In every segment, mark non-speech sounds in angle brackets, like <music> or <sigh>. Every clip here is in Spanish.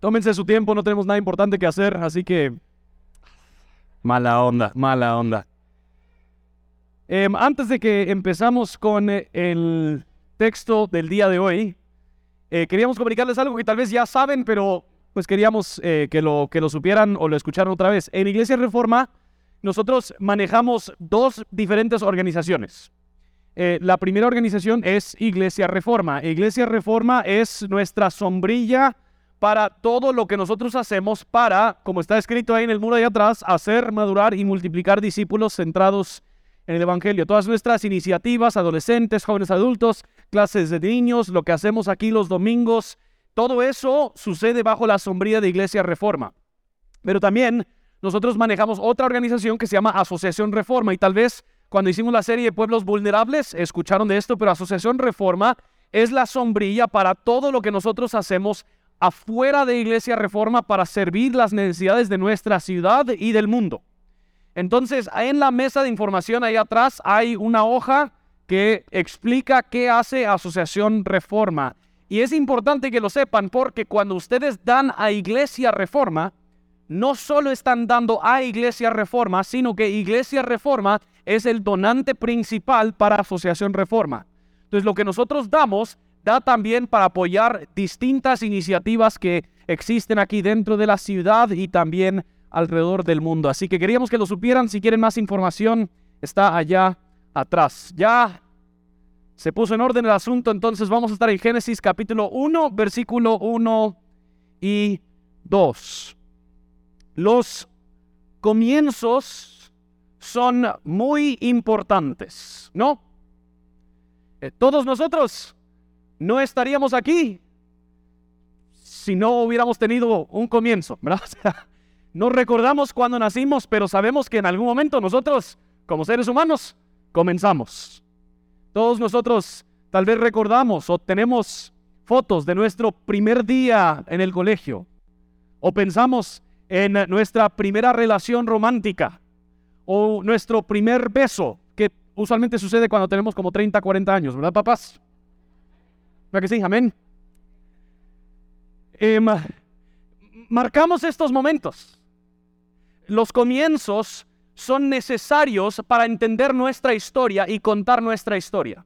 tómense su tiempo, no tenemos nada importante que hacer, así que... Mala onda, mala onda. Em, antes de que empezamos con eh, el texto del día de hoy, eh, queríamos comunicarles algo que tal vez ya saben, pero pues queríamos eh, que, lo, que lo supieran o lo escucharan otra vez. En Iglesia Reforma, nosotros manejamos dos diferentes organizaciones. la primera organización es Iglesia Reforma. Iglesia Reforma es nuestra sombrilla para todo lo que nosotros hacemos para, como está escrito ahí en el muro de atrás, hacer madurar y multiplicar discípulos centrados en el Evangelio. Todas nuestras iniciativas, adolescentes, jóvenes adultos, clases de niños, lo que hacemos aquí los domingos, todo eso sucede bajo la sombrilla de Iglesia Reforma. Pero también nosotros manejamos otra organización que se llama Asociación Reforma y tal vez cuando hicimos la serie de pueblos vulnerables escucharon de esto, pero Asociación Reforma es la sombrilla para todo lo que nosotros hacemos afuera de Iglesia Reforma para servir las necesidades de nuestra ciudad y del mundo. Entonces, en la mesa de información ahí atrás hay una hoja que explica qué hace Asociación Reforma. Y es importante que lo sepan porque cuando ustedes dan a Iglesia Reforma, no solo están dando a Iglesia Reforma, sino que Iglesia Reforma es el donante principal para Asociación Reforma. Entonces, lo que nosotros damos da también para apoyar distintas iniciativas que existen aquí dentro de la ciudad y también alrededor del mundo. Así que queríamos que lo supieran. Si quieren más información, está allá atrás. Ya se puso en orden el asunto, entonces vamos a estar en Génesis capítulo 1, versículo 1 y 2. Los comienzos son muy importantes, ¿no? Eh, todos nosotros no estaríamos aquí si no hubiéramos tenido un comienzo, ¿verdad? <laughs> no recordamos cuando nacimos, pero sabemos que en algún momento nosotros, como seres humanos, comenzamos. Todos nosotros tal vez recordamos o tenemos fotos de nuestro primer día en el colegio, o pensamos en nuestra primera relación romántica, o nuestro primer beso, que usualmente sucede cuando tenemos como 30, 40 años, ¿verdad, papás? ¿Verdad que sí? Amén. Em, marcamos estos momentos. Los comienzos son necesarios para entender nuestra historia y contar nuestra historia.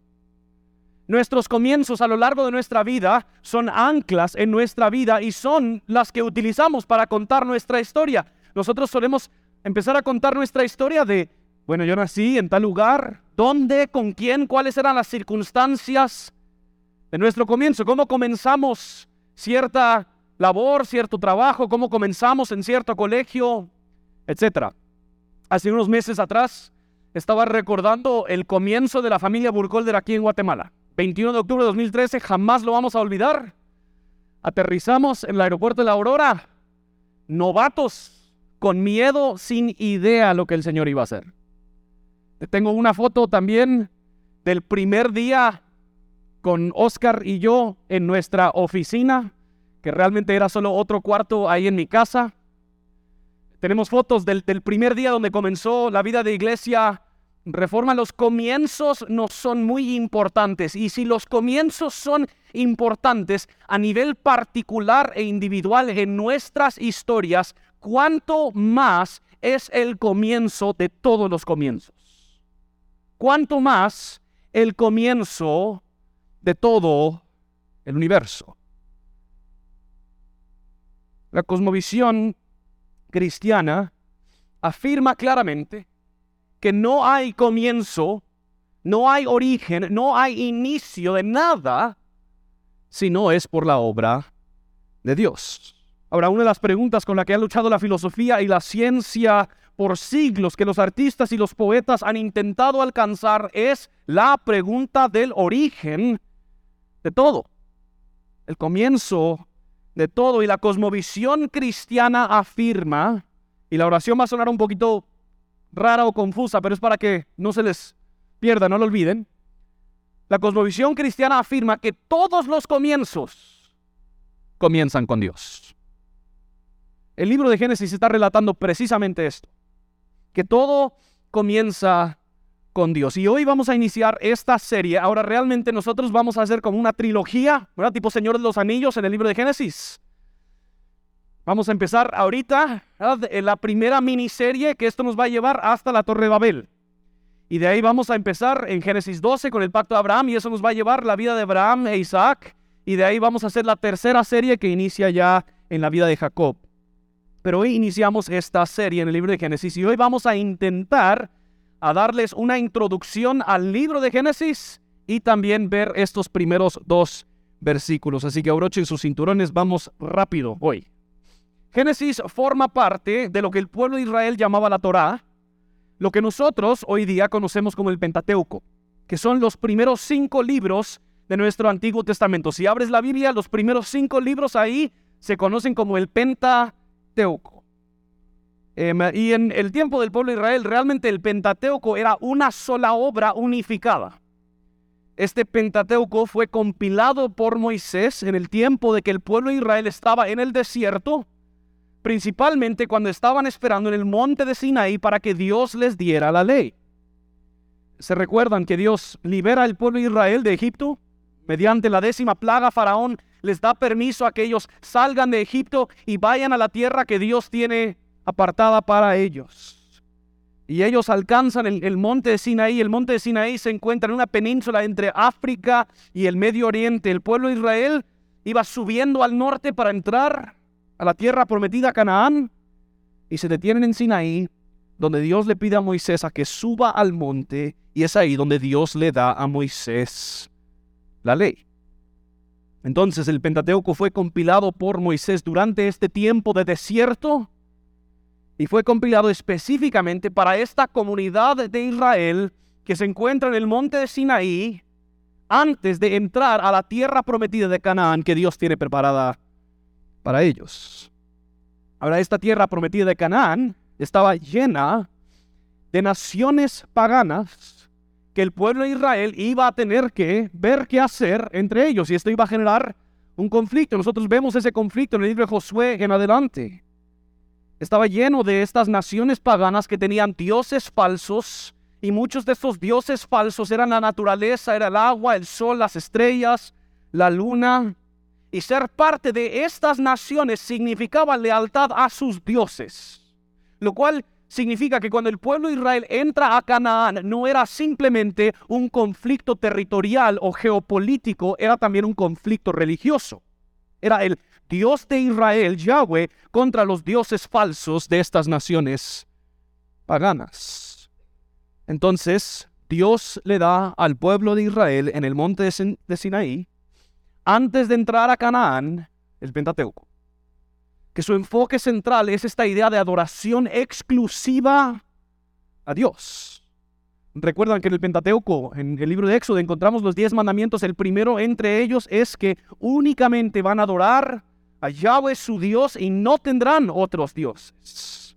Nuestros comienzos a lo largo de nuestra vida son anclas en nuestra vida y son las que utilizamos para contar nuestra historia. Nosotros solemos empezar a contar nuestra historia de, bueno, yo nací en tal lugar, dónde, con quién, cuáles eran las circunstancias de nuestro comienzo, cómo comenzamos cierta labor, cierto trabajo, cómo comenzamos en cierto colegio, etc. Hace unos meses atrás estaba recordando el comienzo de la familia Burkholder aquí en Guatemala. 21 de octubre de 2013, jamás lo vamos a olvidar. Aterrizamos en el aeropuerto de La Aurora, novatos, con miedo, sin idea lo que el Señor iba a hacer. Tengo una foto también del primer día con Oscar y yo en nuestra oficina, que realmente era solo otro cuarto ahí en mi casa. Tenemos fotos del, primer día donde comenzó la vida de iglesia Reforma. Los comienzos no son muy importantes y si los comienzos son importantes a nivel particular e individual en nuestras historias, ¿cuánto más es el comienzo de todos los comienzos? ¿Cuánto más el comienzo de todo el universo. La cosmovisión cristiana afirma claramente que no hay comienzo, no hay origen, no hay inicio de nada si no es por la obra de Dios. Ahora, una de las preguntas con la que ha luchado la filosofía y la ciencia por siglos que los artistas y los poetas han intentado alcanzar es la pregunta del origen de todo. El comienzo de todo y la cosmovisión cristiana afirma, y la oración va a sonar un poquito rara o confusa, pero es para que no se les pierda, no lo olviden. La cosmovisión cristiana afirma que todos los comienzos comienzan con Dios. El libro de Génesis está relatando precisamente esto, que todo comienza con Dios. Y hoy vamos a iniciar esta serie. Ahora realmente nosotros vamos a hacer como una trilogía, ¿verdad? Tipo Señor de los Anillos en el libro de Génesis. Vamos a empezar ahorita en la primera miniserie que esto nos va a llevar hasta la Torre de Babel. Y de ahí vamos a empezar en Génesis 12 con el pacto de Abraham y eso nos va a llevar la vida de Abraham e Isaac. Y de ahí vamos a hacer la tercera serie que inicia ya en la vida de Jacob. Pero hoy iniciamos esta serie en el libro de Génesis y hoy vamos a intentar a darles una introducción al libro de Génesis y también ver estos primeros dos versículos. Así que abrochen sus cinturones, vamos rápido hoy. Génesis forma parte de lo que el pueblo de Israel llamaba la Torá, lo que nosotros hoy día conocemos como el Pentateuco, que son los primeros cinco libros de nuestro Antiguo Testamento. Si abres la Biblia, los primeros cinco libros ahí se conocen como el Pentateuco. Em, y en el tiempo del pueblo de Israel, realmente el Pentateuco era una sola obra unificada. Este Pentateuco fue compilado por Moisés en el tiempo de que el pueblo de Israel estaba en el desierto principalmente cuando estaban esperando en el monte de Sinaí para que Dios les diera la ley. ¿Se recuerdan que Dios libera al pueblo de Israel de Egipto? Mediante la décima plaga, Faraón les da permiso a que ellos salgan de Egipto y vayan a la tierra que Dios tiene apartada para ellos. Y ellos alcanzan el, el, monte de Sinaí. El monte de Sinaí se encuentra en una península entre África y el Medio Oriente. El pueblo de Israel iba subiendo al norte para entrar a la tierra prometida Canaán y se detienen en Sinaí, donde Dios le pide a Moisés a que suba al monte y es ahí donde Dios le da a Moisés la ley. Entonces el Pentateuco fue compilado por Moisés durante este tiempo de desierto y fue compilado específicamente para esta comunidad de Israel que se encuentra en el monte de Sinaí antes de entrar a la tierra prometida de Canaán que Dios tiene preparada para ellos. Ahora, esta tierra prometida de Canaán estaba llena de naciones paganas que el pueblo de Israel iba a tener que ver qué hacer entre ellos y esto iba a generar un conflicto. Nosotros vemos ese conflicto en el libro de Josué en adelante. Estaba lleno de estas naciones paganas que tenían dioses falsos y muchos de estos dioses falsos eran la naturaleza, era el agua, el sol, las estrellas, la luna, y ser parte de estas naciones significaba lealtad a sus dioses. Lo cual significa que cuando el pueblo de Israel entra a Canaán no era simplemente un conflicto territorial o geopolítico, era también un conflicto religioso. Era el Dios de Israel, Yahweh, contra los dioses falsos de estas naciones paganas. Entonces, Dios le da al pueblo de Israel en el monte de Sinaí antes de entrar a Canaán, el Pentateuco. Que su enfoque central es esta idea de adoración exclusiva a Dios. Recuerdan que en el Pentateuco, en el libro de Éxodo, encontramos los diez mandamientos. El primero entre ellos es que únicamente van a adorar a Yahweh su Dios y no tendrán otros dioses.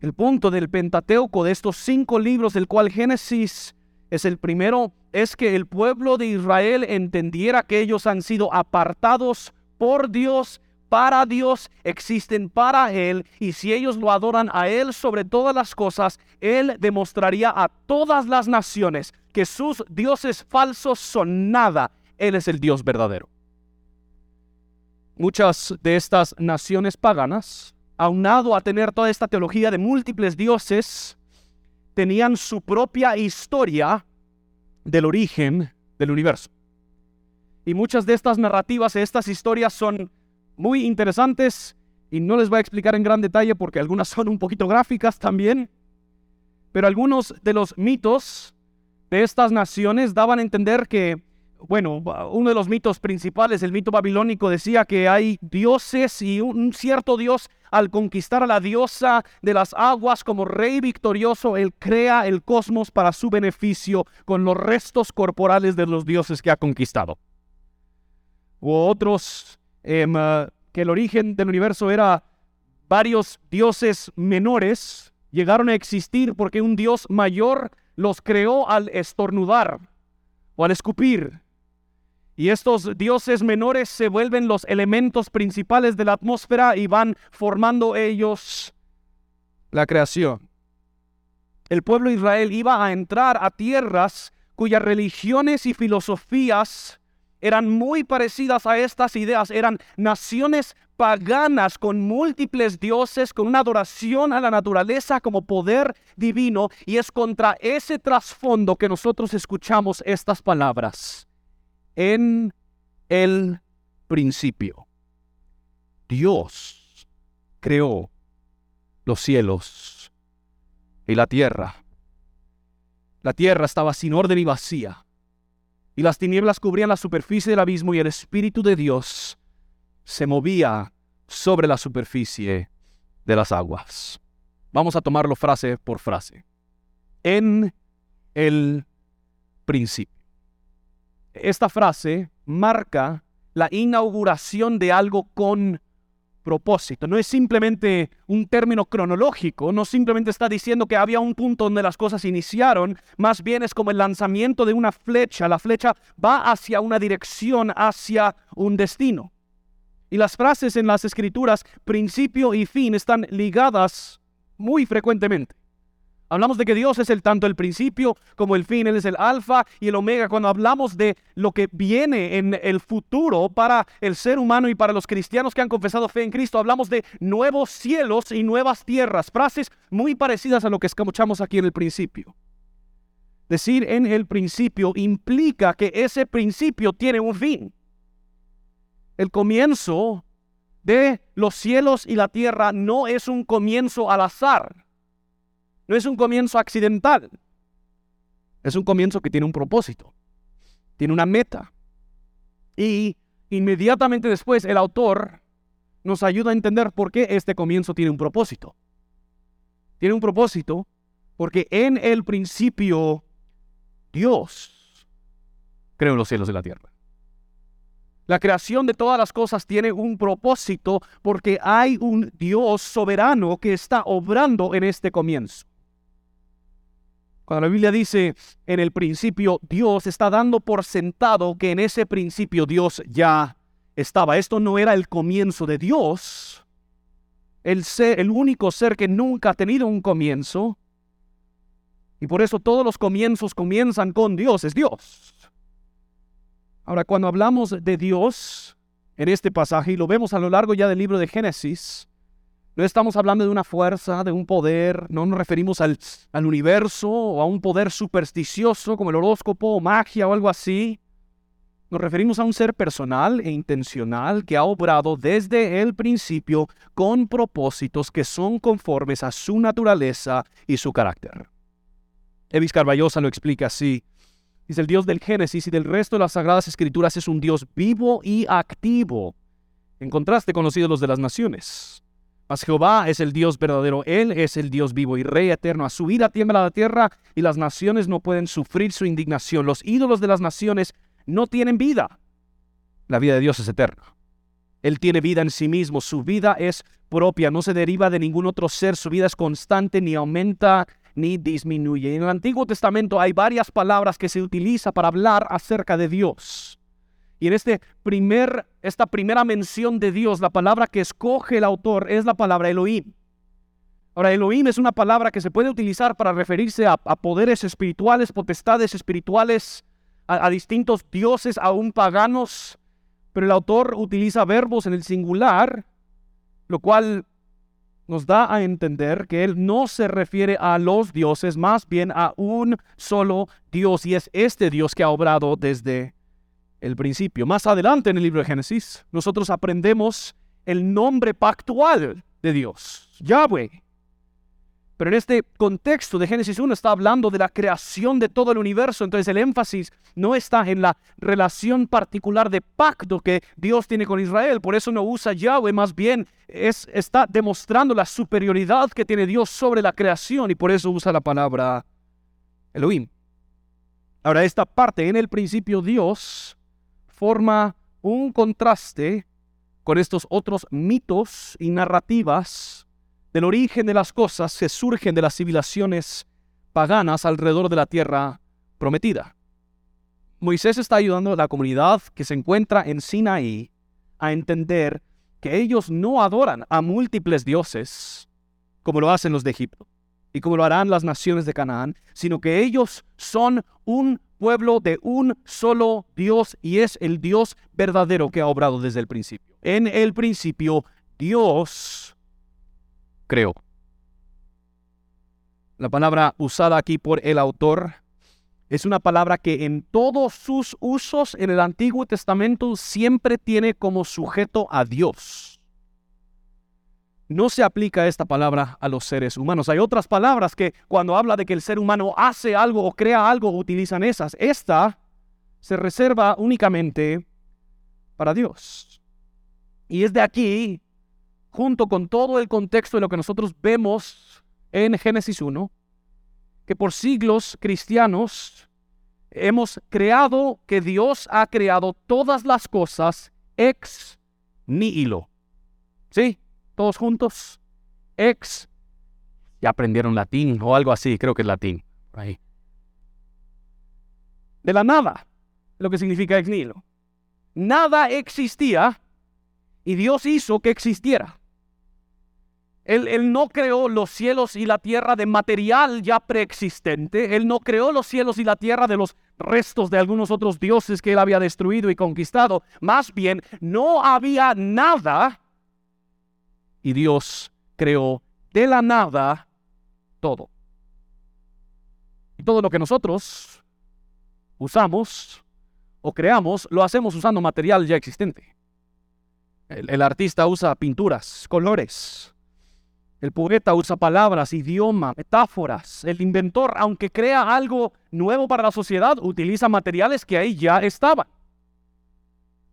El punto del Pentateuco, de estos cinco libros, del cual Génesis es el primero, es que el pueblo de Israel entendiera que ellos han sido apartados por Dios, para Dios, existen para Él, y si ellos lo adoran a Él sobre todas las cosas, Él demostraría a todas las naciones que sus dioses falsos son nada, Él es el Dios verdadero. Muchas de estas naciones paganas, aunado a tener toda esta teología de múltiples dioses, tenían su propia historia del origen del universo. Y muchas de estas narrativas, estas historias son muy interesantes y no les voy a explicar en gran detalle porque algunas son un poquito gráficas también, pero algunos de los mitos de estas naciones daban a entender que bueno, uno de los mitos principales, el mito babilónico, decía que hay dioses y un cierto dios al conquistar a la diosa de las aguas como rey victorioso, él crea el cosmos para su beneficio con los restos corporales de los dioses que ha conquistado. O otros em, ah, que el origen del universo era varios dioses menores, llegaron a existir porque un dios mayor los creó al estornudar o al escupir y estos dioses menores se vuelven los elementos principales de la atmósfera y van formando ellos la creación. El pueblo de Israel iba a entrar a tierras cuyas religiones y filosofías eran muy parecidas a estas ideas. Eran naciones paganas con múltiples dioses, con una adoración a la naturaleza como poder divino. Y es contra ese trasfondo que nosotros escuchamos estas palabras. En el principio, Dios creó los cielos y la tierra. La tierra estaba sin orden y vacía, y las tinieblas cubrían la superficie del abismo y el Espíritu de Dios se movía sobre la superficie de las aguas. Vamos a tomarlo frase por frase. En el principio. Esta frase marca la inauguración de algo con propósito. No es simplemente un término cronológico, no simplemente está diciendo que había un punto donde las cosas iniciaron, más bien es como el lanzamiento de una flecha. La flecha va hacia una dirección, hacia un destino. Y las frases en las escrituras, principio y fin, están ligadas muy frecuentemente. Hablamos de que Dios es el tanto el principio como el fin, Él es el alfa y el omega. Cuando hablamos de lo que viene en el futuro para el ser humano y para los cristianos que han confesado fe en Cristo, hablamos de nuevos cielos y nuevas tierras. Frases muy parecidas a lo que escuchamos aquí en el principio. Decir en el principio implica que ese principio tiene un fin. El comienzo de los cielos y la tierra no es un comienzo al azar no es un comienzo accidental. Es un comienzo que tiene un propósito, tiene una meta. Y inmediatamente después el autor nos ayuda a entender por qué este comienzo tiene un propósito. Tiene un propósito porque en el principio Dios creó los cielos y la tierra. La creación de todas las cosas tiene un propósito porque hay un Dios soberano que está obrando en este comienzo. Cuando la Biblia dice en el principio Dios está dando por sentado que en ese principio Dios ya estaba. Esto no era el comienzo de Dios. El, ser, el único ser que nunca ha tenido un comienzo. Y por eso todos los comienzos comienzan con Dios, es Dios. Ahora, cuando hablamos de Dios en este pasaje, y lo vemos a lo largo ya del libro de Génesis, no estamos hablando de una fuerza, de un poder, no nos referimos al, al, universo o a un poder supersticioso como el horóscopo o magia o algo así. Nos referimos a un ser personal e intencional que ha obrado desde el principio con propósitos que son conformes a su naturaleza y su carácter. Evis Carballosa lo explica así. Dice el Dios del Génesis y del resto de las Sagradas Escrituras es un Dios vivo y activo, en contraste con los ídolos de las naciones. Mas Jehová es el Dios verdadero, Él es el Dios vivo y Rey eterno. A su ira tiembla la tierra y las naciones no pueden sufrir su indignación. Los ídolos de las naciones no tienen vida. La vida de Dios es eterna. Él tiene vida en sí mismo, su vida es propia, no se deriva de ningún otro ser, su vida es constante, ni aumenta ni disminuye. En el Antiguo Testamento hay varias palabras que se utiliza para hablar acerca de Dios. Y en este primer, esta primera mención de Dios, la palabra que escoge el autor es la palabra Elohim. Ahora, Elohim es una palabra que se puede utilizar para referirse a, poderes espirituales, potestades espirituales, a, distintos dioses, aún paganos, pero el autor utiliza verbos en el singular, lo cual nos da a entender que él no se refiere a los dioses, más bien a un solo Dios, y es este Dios que ha obrado desde el principio. Más adelante en el libro de Génesis, nosotros aprendemos el nombre pactual de Dios, Yahweh. Pero en este contexto de Génesis 1 está hablando de la creación de todo el universo, entonces el énfasis no está en la relación particular de pacto que Dios tiene con Israel, por eso no usa Yahweh, más bien es, está demostrando la superioridad que tiene Dios sobre la creación y por eso usa la palabra Elohim. Ahora esta parte, en el principio Dios forma un contraste con estos otros mitos y narrativas del origen de las cosas que surgen de las civilizaciones paganas alrededor de la tierra prometida. Moisés está ayudando a la comunidad que se encuentra en Sinaí a entender que ellos no adoran a múltiples dioses como lo hacen los de Egipto y como lo harán las naciones de Canaán, sino que ellos son un pueblo de un solo Dios y es el Dios verdadero que ha obrado desde el principio. En el principio, Dios creó. La palabra usada aquí por el autor es una palabra que en todos sus usos en el Antiguo Testamento siempre tiene como sujeto a Dios no se aplica esta palabra a los seres humanos. Hay otras palabras que cuando habla de que el ser humano hace algo o crea algo, utilizan esas. Esta se reserva únicamente para Dios. Y es de aquí, junto con todo el contexto de lo que nosotros vemos en Génesis 1, que por siglos cristianos hemos creado que Dios ha creado todas las cosas ex nihilo. ¿Sí? Todos juntos. Ex, ya aprendieron latín o algo así, creo que es latín. Ahí. De la nada, lo que significa ex nihilo. Nada existía y Dios hizo que existiera. Él, él, no creó los cielos y la tierra de material ya preexistente. Él no creó los cielos y la tierra de los restos de algunos otros dioses que él había destruido y conquistado. Más bien, no había nada y Dios creó de la nada todo. Y todo lo que nosotros usamos o creamos, lo hacemos usando material ya existente. El, artista usa pinturas, colores. El poeta usa palabras, idioma, metáforas. El inventor, aunque crea algo nuevo para la sociedad, utiliza materiales que ahí ya estaban.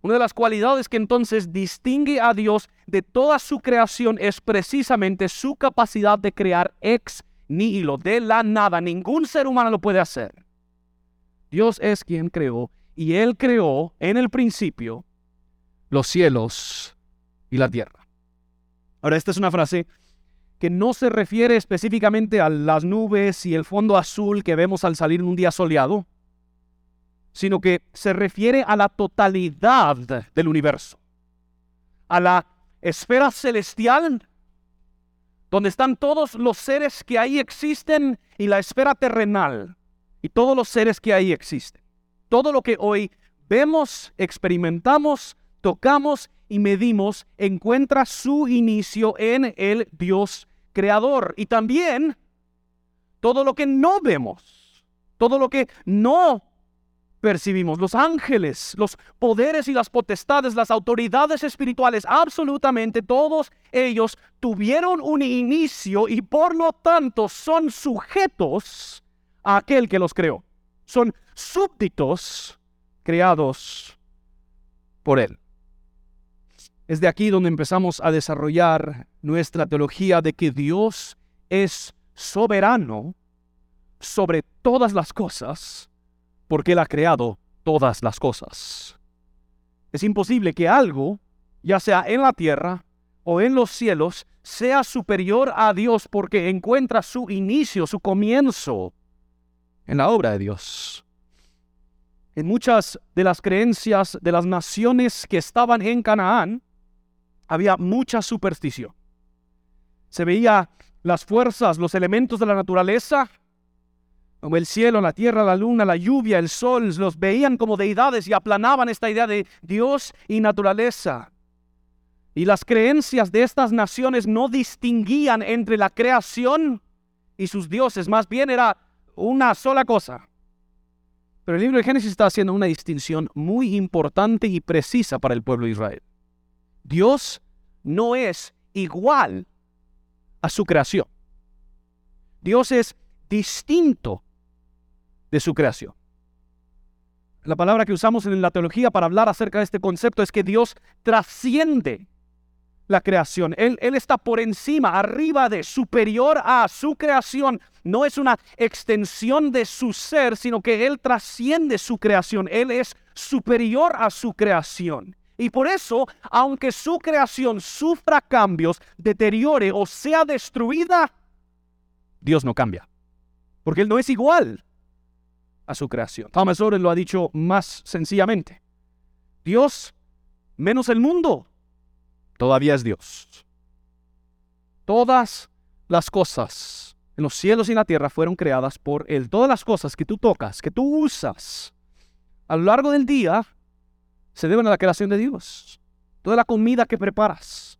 Una de las cualidades que entonces distingue a Dios de toda su creación es precisamente su capacidad de crear ex nihilo, de la nada. Ningún ser humano lo puede hacer. Dios es quien creó y Él creó en el principio los cielos y la tierra. Ahora, esta es una frase que no se refiere específicamente a las nubes y el fondo azul que vemos al salir un día soleado sino que se refiere a la totalidad del universo, a la esfera celestial, donde están todos los seres que ahí existen, y la esfera terrenal, y todos los seres que ahí existen. Todo lo que hoy vemos, experimentamos, tocamos y medimos encuentra su inicio en el Dios creador. Y también todo lo que no vemos, todo lo que no percibimos. Los ángeles, los poderes y las potestades, las autoridades espirituales, absolutamente todos ellos tuvieron un inicio y por lo tanto son sujetos a aquel que los creó. Son súbditos creados por él. Es de aquí donde empezamos a desarrollar nuestra teología de que Dios es soberano sobre todas las cosas porque Él ha creado todas las cosas. Es imposible que algo, ya sea en la tierra o en los cielos, sea superior a Dios porque encuentra su inicio, su comienzo en la obra de Dios. En muchas de las creencias de las naciones que estaban en Canaán, había mucha superstición. Se veía las fuerzas, los elementos de la naturaleza como el cielo, la tierra, la luna, la lluvia, el sol, los veían como deidades y aplanaban esta idea de Dios y naturaleza. Y las creencias de estas naciones no distinguían entre la creación y sus dioses, más bien era una sola cosa. Pero el libro de Génesis está haciendo una distinción muy importante y precisa para el pueblo de Israel. Dios no es igual a su creación. Dios es distinto de su creación. La palabra que usamos en la teología para hablar acerca de este concepto es que Dios trasciende la creación. Él, él, está por encima, arriba de, superior a su creación. No es una extensión de su ser, sino que Él trasciende su creación. Él es superior a su creación. Y por eso, aunque su creación sufra cambios, deteriore o sea destruida, Dios no cambia. Porque Él no es igual a su creación. Thomas Oren lo ha dicho más sencillamente. Dios menos el mundo todavía es Dios. Todas las cosas, en los cielos y en la tierra fueron creadas por Él. Todas las cosas que tú tocas, que tú usas a lo largo del día, se deben a la creación de Dios. Toda la comida que preparas,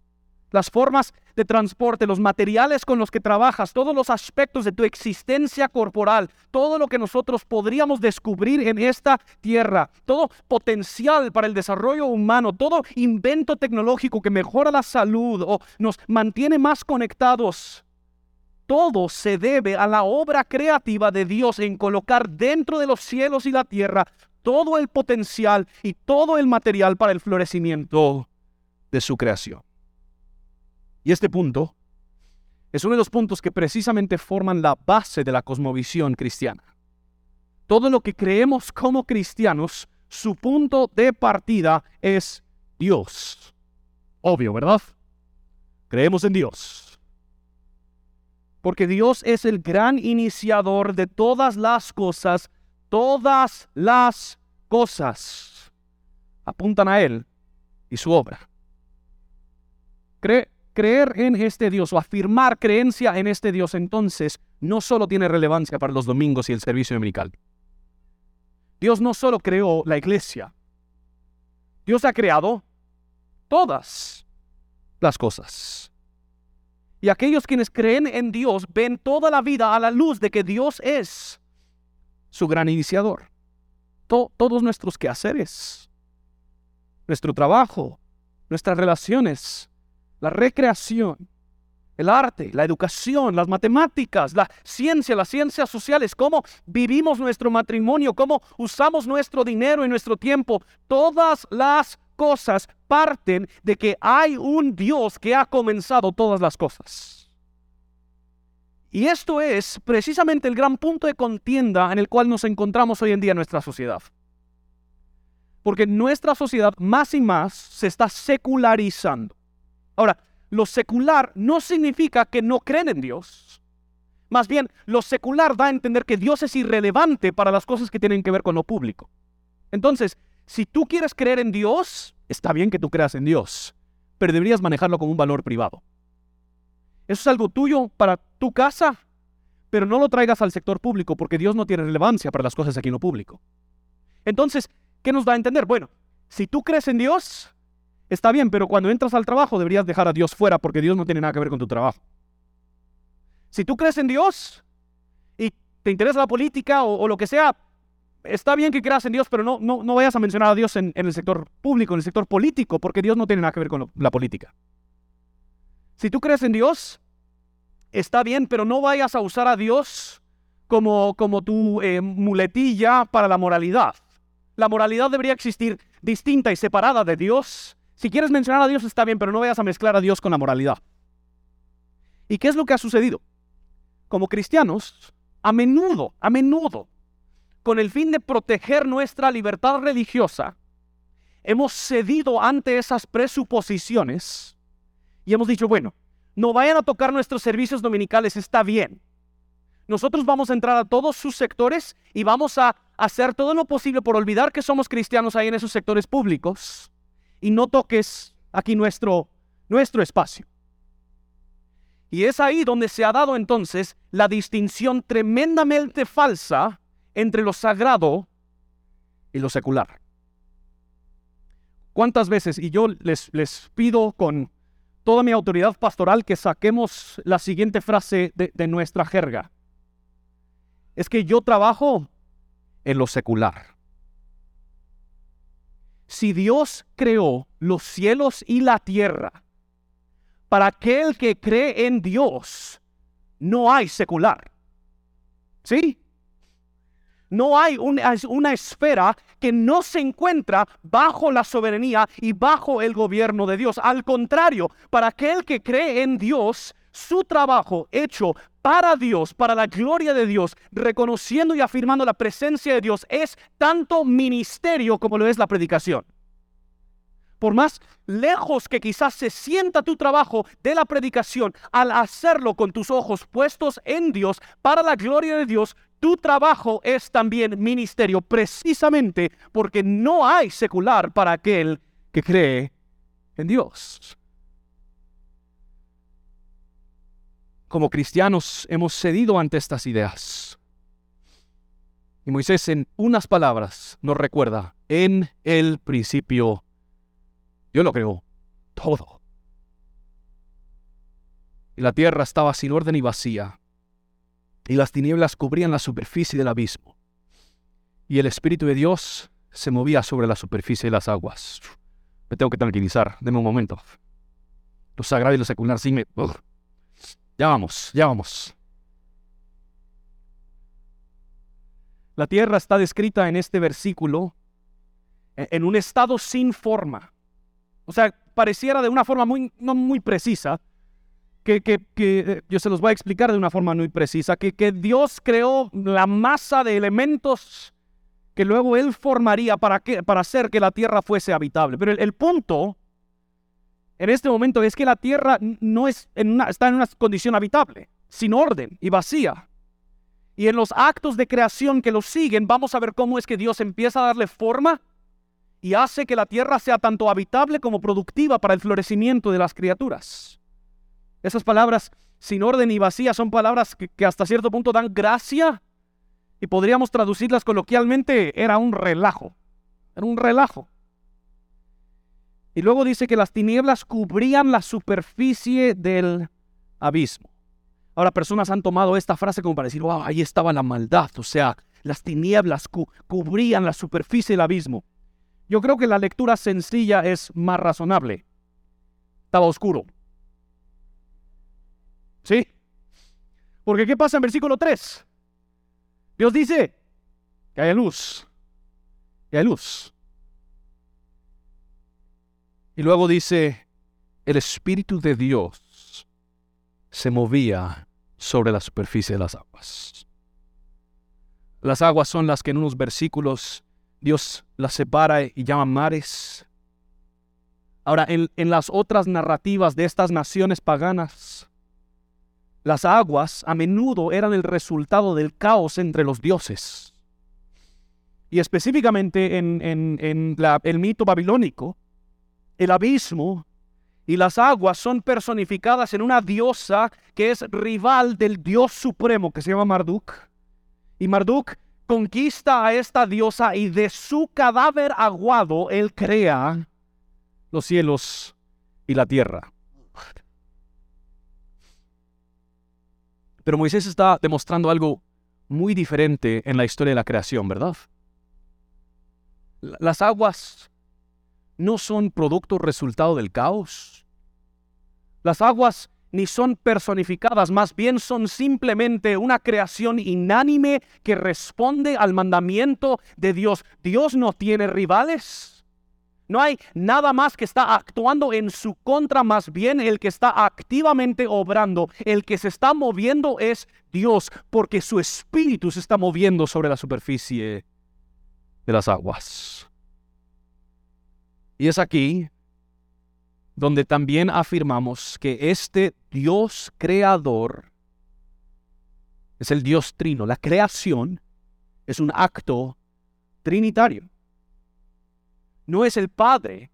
las formas de transporte, los materiales con los que trabajas, todos los aspectos de tu existencia corporal, todo lo que nosotros podríamos descubrir en esta tierra, todo potencial para el desarrollo humano, todo invento tecnológico que mejora la salud o nos mantiene más conectados. Todo se debe a la obra creativa de Dios en colocar dentro de los cielos y la tierra todo el potencial y todo el material para el florecimiento de su creación. Y este punto es uno de los puntos que precisamente forman la base de la cosmovisión cristiana. Todo lo que creemos como cristianos, su punto de partida es Dios. Obvio, ¿verdad? Creemos en Dios. Porque Dios es el gran iniciador de todas las cosas, todas las cosas apuntan a Él y su obra. Cree, creer en este Dios o afirmar creencia en este Dios entonces no solo tiene relevancia para los domingos y el servicio dominical. Dios no solo creó la iglesia, Dios ha creado todas las cosas. Y aquellos quienes creen en Dios ven toda la vida a la luz de que Dios es su gran iniciador. todos nuestros quehaceres, nuestro trabajo, nuestras relaciones, la recreación, el arte, la educación, las matemáticas, la ciencia, las ciencias sociales, cómo vivimos nuestro matrimonio, cómo usamos nuestro dinero y nuestro tiempo. Todas las cosas parten de que hay un Dios que ha comenzado todas las cosas. Y esto es precisamente el gran punto de contienda en el cual nos encontramos hoy en día en nuestra sociedad. Porque nuestra sociedad más y más se está secularizando. Ahora, lo secular no significa que no creen en Dios. Más bien, lo secular da a entender que Dios es irrelevante para las cosas que tienen que ver con lo público. Entonces, si tú quieres creer en Dios, está bien que tú creas en Dios, pero deberías manejarlo como un valor privado. Eso es algo tuyo para tu casa, pero no lo traigas al sector público porque Dios no tiene relevancia para las cosas aquí en lo público. Entonces, ¿qué nos da a entender? Bueno, si tú crees en Dios, Está bien, pero cuando entras al trabajo deberías dejar a Dios fuera porque Dios no tiene nada que ver con tu trabajo. Si tú crees en Dios y te interesa la política o, lo que sea, está bien que creas en Dios, pero no, no, no vayas a mencionar a Dios en, el sector público, en el sector político, porque Dios no tiene nada que ver con la política. Si tú crees en Dios, está bien, pero no vayas a usar a Dios como, como tu eh, muletilla para la moralidad. La moralidad debería existir distinta y separada de Dios si quieres mencionar a Dios está bien, pero no vayas a mezclar a Dios con la moralidad. ¿Y qué es lo que ha sucedido? Como cristianos, a menudo, a menudo, con el fin de proteger nuestra libertad religiosa, hemos cedido ante esas presuposiciones y hemos dicho, bueno, no vayan a tocar nuestros servicios dominicales, está bien. Nosotros vamos a entrar a todos sus sectores y vamos a hacer todo lo posible por olvidar que somos cristianos ahí en esos sectores públicos y no toques aquí nuestro, nuestro espacio. Y es ahí donde se ha dado entonces la distinción tremendamente falsa entre lo sagrado y lo secular. ¿Cuántas veces, y yo les, les pido con toda mi autoridad pastoral que saquemos la siguiente frase de, de nuestra jerga? Es que yo trabajo en lo secular si Dios creó los cielos y la tierra, para aquel que cree en Dios, no hay secular. ¿Sí? No hay una, una, esfera que no se encuentra bajo la soberanía y bajo el gobierno de Dios. Al contrario, para aquel que cree en Dios, su trabajo hecho para Dios, para la gloria de Dios, reconociendo y afirmando la presencia de Dios, es tanto ministerio como lo es la predicación. Por más lejos que quizás se sienta tu trabajo de la predicación, al hacerlo con tus ojos puestos en Dios, para la gloria de Dios, tu trabajo es también ministerio, precisamente porque no hay secular para aquel que cree en Dios. Como cristianos hemos cedido ante estas ideas. Y Moisés en unas palabras nos recuerda, en el principio, yo lo creo, todo. Y la tierra estaba sin orden y vacía, y las tinieblas cubrían la superficie del abismo, y el Espíritu de Dios se movía sobre la superficie de las aguas. Me tengo que tranquilizar, denme un momento. Lo sagrado y lo secular sí me... Ya vamos, ya vamos. La tierra está descrita en este versículo e-, en un estado sin forma. O sea, pareciera de una forma muy, no muy precisa, que, que, eh, yo se los voy a explicar de una forma muy precisa, que, que Dios creó la masa de elementos que luego Él formaría para, que, para hacer que la tierra fuese habitable. Pero el, el punto en este momento es que la tierra no es está en una condición habitable, sin orden y vacía. Y en los actos de creación que lo siguen, vamos a ver cómo es que Dios empieza a darle forma y hace que la tierra sea tanto habitable como productiva para el florecimiento de las criaturas. Esas palabras sin orden y vacía son palabras que hasta cierto punto dan gracia y podríamos traducirlas coloquialmente, era un relajo. Era un relajo. Y luego dice que las tinieblas cubrían la superficie del abismo. Ahora personas han tomado esta frase como para decir, wow, ahí estaba la maldad. O sea, las tinieblas cubrían la superficie del abismo. Yo creo que la lectura sencilla es más razonable. Estaba oscuro. ¿Sí? Porque ¿qué pasa en versículo 3? Dios dice que hay luz. Que hay luz. Y luego dice, el Espíritu de Dios se movía sobre la superficie de las aguas. Las aguas son las que en unos versículos Dios las separa y llama mares. Ahora, en, en, las otras narrativas de estas naciones paganas, las aguas a menudo eran el resultado del caos entre los dioses. Y específicamente en, en, en el mito babilónico, el abismo y las aguas son personificadas en una diosa que es rival del dios supremo que se llama Marduk. Y Marduk conquista a esta diosa y de su cadáver aguado él crea los cielos y la tierra. Pero Moisés está demostrando algo muy diferente en la historia de la creación, ¿verdad? Las aguas no son producto resultado del caos. Las aguas ni son personificadas, más bien son simplemente una creación inánime que responde al mandamiento de Dios. Dios no tiene rivales. No hay nada más que está actuando en su contra, más bien el que está activamente obrando, el que se está moviendo es Dios, porque su espíritu se está moviendo sobre la superficie de las aguas. Y es aquí donde también afirmamos que este Dios creador es el Dios trino. La creación es un acto trinitario. No es el Padre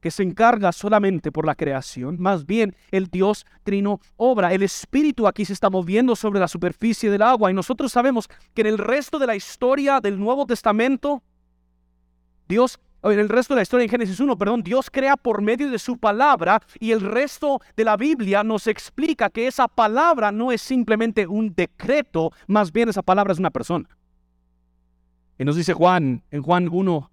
que se encarga solamente por la creación, más bien el Dios trino obra. El Espíritu aquí se está moviendo sobre la superficie del agua y nosotros sabemos que en el resto de la historia del Nuevo Testamento, Dios en el resto de la historia en Génesis 1, perdón, Dios crea por medio de su palabra y el resto de la Biblia nos explica que esa palabra no es simplemente un decreto, más bien esa palabra es una persona. Y nos dice Juan, en Juan 1,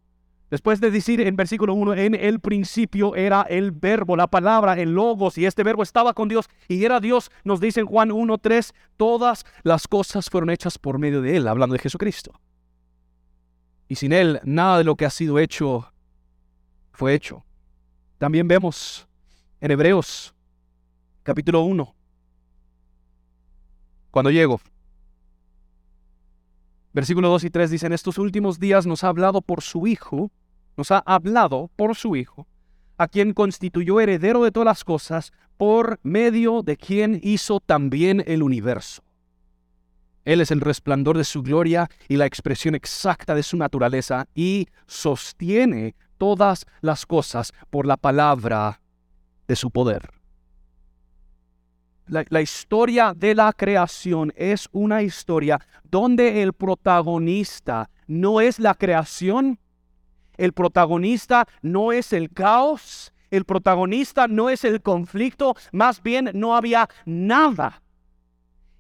después de decir en versículo 1, en el principio era el verbo, la palabra, el logos, y este verbo estaba con Dios y era Dios, nos dice en Juan 1, 3, todas las cosas fueron hechas por medio de él, hablando de Jesucristo. Y sin Él, nada de lo que ha sido hecho fue hecho. También vemos en Hebreos capítulo 1, cuando llego, versículo 2 y 3 dicen, estos últimos días nos ha hablado por su Hijo, nos ha hablado por su Hijo, a quien constituyó heredero de todas las cosas, por medio de quien hizo también el universo él es el resplandor de su gloria y la expresión exacta de su naturaleza y sostiene todas las cosas por la palabra de su poder. la, historia de la creación es una historia donde el protagonista no es la creación, el protagonista no es el caos, el protagonista no es el conflicto, más bien no había nada.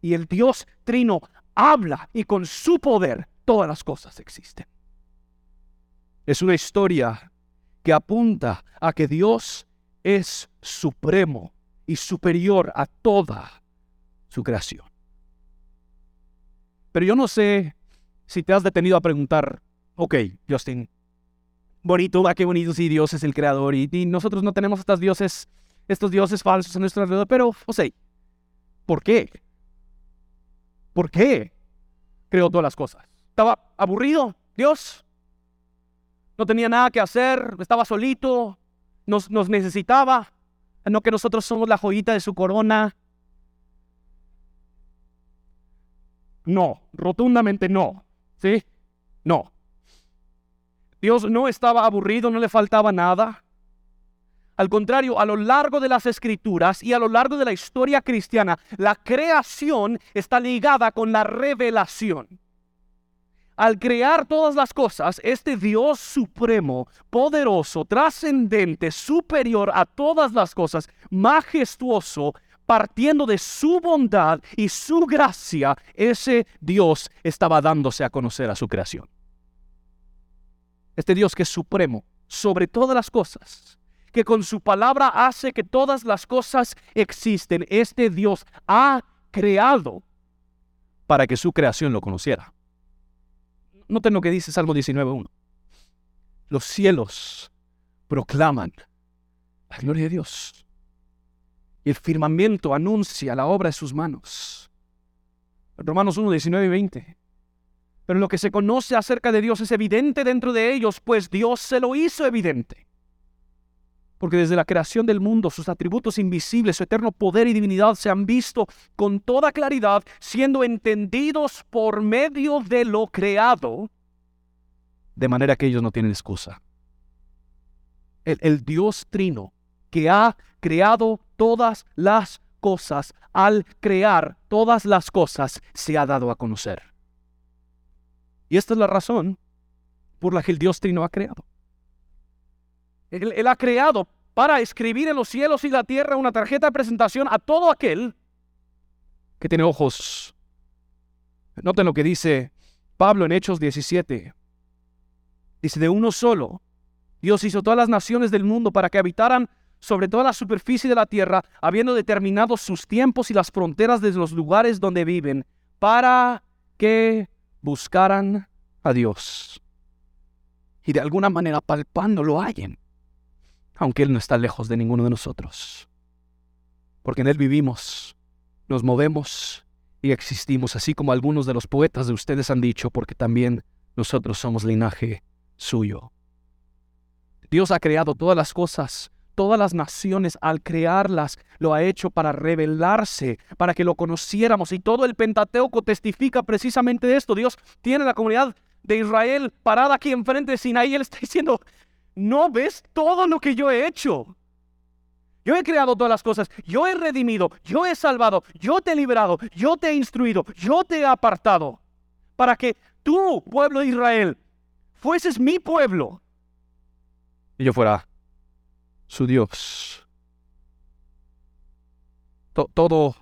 Y el Dios Trino habla y con su poder todas las cosas existen. Es una historia que apunta a que Dios es supremo y superior a toda su creación. Pero yo no sé si te has detenido a preguntar, ok, Justin, bonito, va qué bonito, si Dios es el creador y, nosotros no tenemos estos dioses, estos dioses falsos en nuestro alrededor, pero, o sea, ¿por qué? ¿Por qué creó todas las cosas? ¿Estaba aburrido Dios? ¿No tenía nada que hacer? ¿Estaba solito? ¿Nos, nos necesitaba? ¿No que nosotros somos la joyita de su corona? No, rotundamente no. ¿Sí? No. Dios no estaba aburrido, no le faltaba nada. Al contrario, a lo largo de las escrituras y a lo largo de la historia cristiana, la creación está ligada con la revelación. Al crear todas las cosas, este Dios supremo, poderoso, trascendente, superior a todas las cosas, majestuoso, partiendo de su bondad y su gracia, ese Dios estaba dándose a conocer a su creación. Este Dios que es supremo sobre todas las cosas, que con su palabra hace que todas las cosas existen. Este Dios ha creado para que su creación lo conociera. Noten lo que dice Salmo 19.1. Los cielos proclaman la gloria de Dios. El firmamento anuncia la obra de sus manos. Romanos 1, 19 y 20. Pero lo que se conoce acerca de Dios es evidente dentro de ellos, pues Dios se lo hizo evidente. Porque desde la creación del mundo sus atributos invisibles, su eterno poder y divinidad se han visto con toda claridad, siendo entendidos por medio de lo creado, de manera que ellos no tienen excusa. El, Dios trino que ha creado todas las cosas, al crear todas las cosas, se ha dado a conocer. Y esta es la razón por la que el Dios Trino ha creado. Él, ha creado para escribir en los cielos y la tierra una tarjeta de presentación a todo aquel que tiene ojos. Noten lo que dice Pablo en Hechos 17. Dice, de uno solo, Dios hizo todas las naciones del mundo para que habitaran sobre toda la superficie de la tierra, habiendo determinado sus tiempos y las fronteras de los lugares donde viven, para que buscaran a Dios y de alguna manera palpando lo hallen, aunque Él no está lejos de ninguno de nosotros. Porque en Él vivimos, nos movemos y existimos, así como algunos de los poetas de ustedes han dicho, porque también nosotros somos linaje suyo. Dios ha creado todas las cosas todas las naciones al crearlas lo ha hecho para revelarse, para que lo conociéramos. Y todo el Pentateuco testifica precisamente de esto. Dios tiene la comunidad de Israel parada aquí enfrente de Sinaí. Él está diciendo, ¿no ves todo lo que yo he hecho? Yo he creado todas las cosas, yo he redimido, yo he salvado, yo te he liberado, yo te he instruido, yo te he apartado, para que tú, pueblo de Israel, fueses mi pueblo. Y yo fuera su Dios. todo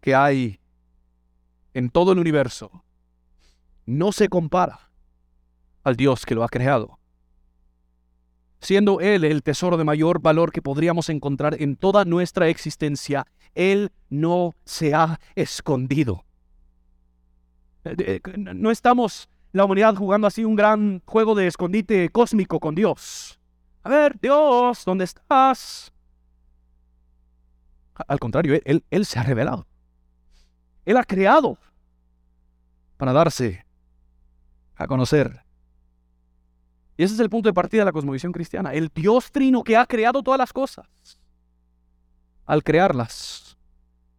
que hay en todo el universo no se compara al Dios que lo ha creado. Siendo Él el tesoro de mayor valor que podríamos encontrar en toda nuestra existencia, Él no se ha escondido. Eh, eh, no estamos la humanidad jugando así un gran juego de escondite cósmico con Dios. A ver, Dios, ¿dónde estás? Al contrario, él, él, se ha revelado. Él ha creado para darse a conocer. Y ese es el punto de partida de la cosmovisión cristiana. El Dios trino que ha creado todas las cosas. Al crearlas,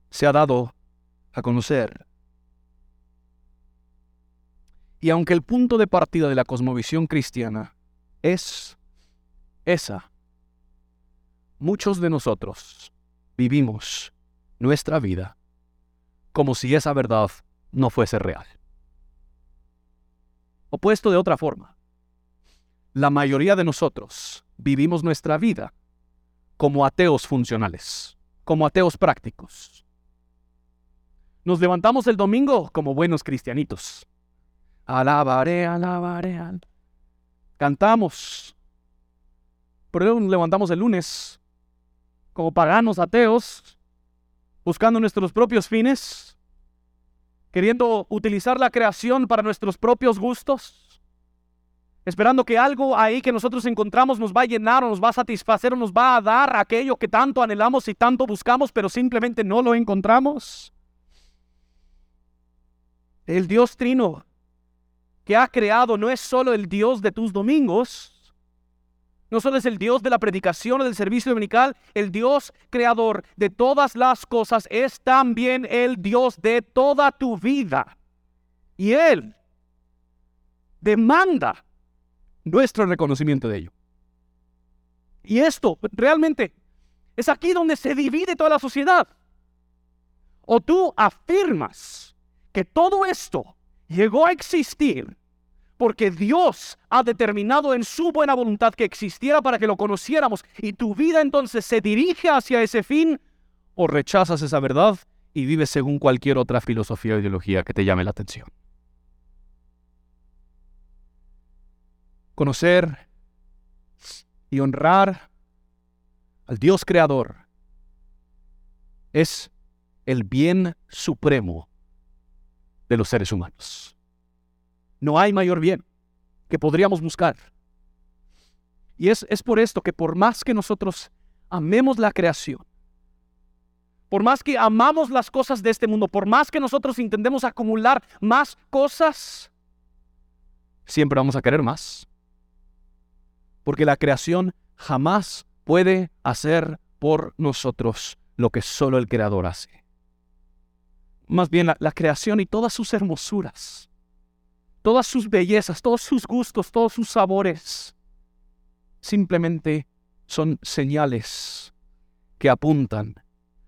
se ha dado a conocer. Y aunque el punto de partida de la cosmovisión cristiana es esa. Muchos de nosotros vivimos nuestra vida como si esa verdad no fuese real. O puesto de otra forma, la mayoría de nosotros vivimos nuestra vida como ateos funcionales, como ateos prácticos. Nos levantamos el domingo como buenos cristianitos. Alabaré, alabaré. Cantamos. Pero nos levantamos el lunes como paganos ateos, buscando nuestros propios fines, queriendo utilizar la creación para nuestros propios gustos, esperando que algo ahí que nosotros encontramos nos va a llenar o nos va a satisfacer o nos va a dar aquello que tanto anhelamos y tanto buscamos, pero simplemente no lo encontramos. El Dios Trino que ha creado no es solo el Dios de tus domingos, no solo es el Dios de la predicación o del servicio dominical, el Dios creador de todas las cosas es también el Dios de toda tu vida. Y Él demanda nuestro reconocimiento de ello. Y esto realmente es aquí donde se divide toda la sociedad. O tú afirmas que todo esto llegó a existir porque Dios ha determinado en su buena voluntad que existiera para que lo conociéramos y tu vida entonces se dirige hacia ese fin o rechazas esa verdad y vives según cualquier otra filosofía o ideología que te llame la atención. Conocer y honrar al Dios creador es el bien supremo de los seres humanos. No hay mayor bien que podríamos buscar. Y es, es por esto que por más que nosotros amemos la creación, por más que amamos las cosas de este mundo, por más que nosotros intentemos acumular más cosas, siempre vamos a querer más. Porque la creación jamás puede hacer por nosotros lo que solo el Creador hace. Más bien la, creación y todas sus hermosuras todas sus bellezas, todos sus gustos, todos sus sabores, simplemente son señales que apuntan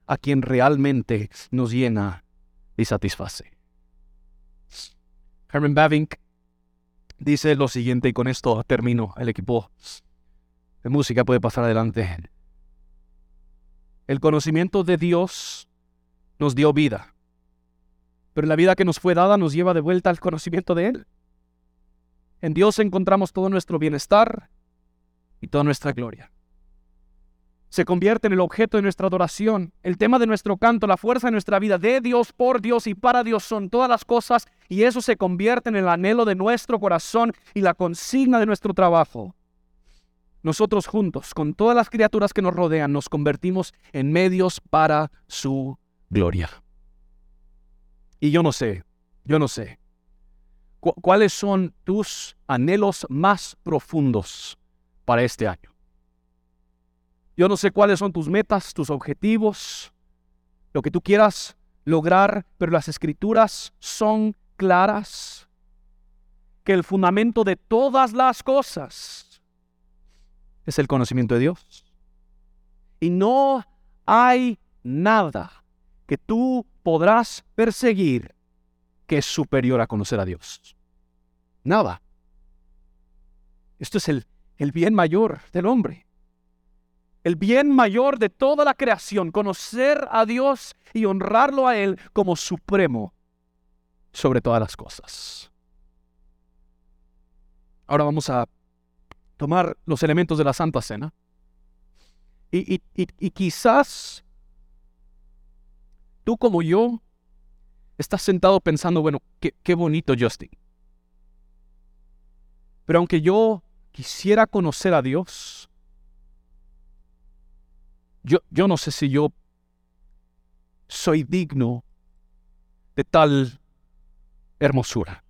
a quien realmente nos llena y satisface. Herman Bavinck dice lo siguiente y con esto termino. El equipo de música puede pasar adelante. El conocimiento de Dios nos dio vida pero la vida que nos fue dada nos lleva de vuelta al conocimiento de Él. En Dios encontramos todo nuestro bienestar y toda nuestra gloria. Se convierte en el objeto de nuestra adoración, el tema de nuestro canto, la fuerza de nuestra vida, de Dios, por Dios y para Dios son todas las cosas y eso se convierte en el anhelo de nuestro corazón y la consigna de nuestro trabajo. Nosotros juntos, con todas las criaturas que nos rodean, nos convertimos en medios para su gloria. Y yo no sé, yo no sé. ¿Cuáles son tus anhelos más profundos para este año? Yo no sé cuáles son tus metas, tus objetivos, lo que tú quieras lograr, pero las escrituras son claras que el fundamento de todas las cosas es el conocimiento de Dios. Y no hay nada que tú podrás perseguir que es superior a conocer a Dios. Nada. Esto es el, el bien mayor del hombre. El bien mayor de toda la creación, conocer a Dios y honrarlo a Él como supremo sobre todas las cosas. Ahora vamos a tomar los elementos de la Santa Cena y, y, y quizás tú como yo estás sentado pensando, bueno, qué, bonito Justin. Pero aunque yo quisiera conocer a Dios, yo, yo no sé si yo soy digno de tal hermosura.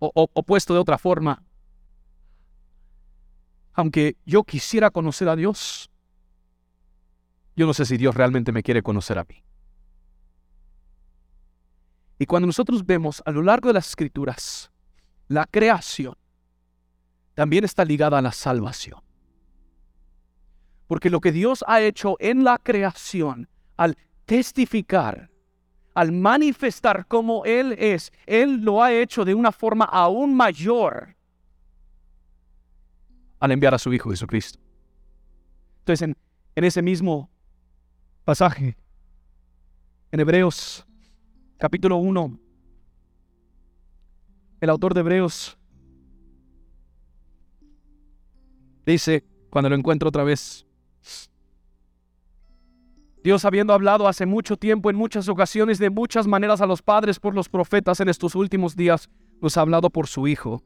O, o, puesto de otra forma, aunque yo quisiera conocer a Dios, yo no sé si Dios realmente me quiere conocer a mí. Y cuando nosotros vemos a lo largo de las escrituras, la creación también está ligada a la salvación. Porque lo que Dios ha hecho en la creación, al testificar, al manifestar cómo Él es, Él lo ha hecho de una forma aún mayor al enviar a su Hijo Jesucristo. Entonces, en, en ese mismo pasaje, en Hebreos capítulo 1, el autor de Hebreos dice, cuando lo encuentro otra vez, Dios habiendo hablado hace mucho tiempo, en muchas ocasiones, de muchas maneras a los padres por los profetas en estos últimos días, nos ha hablado por su Hijo,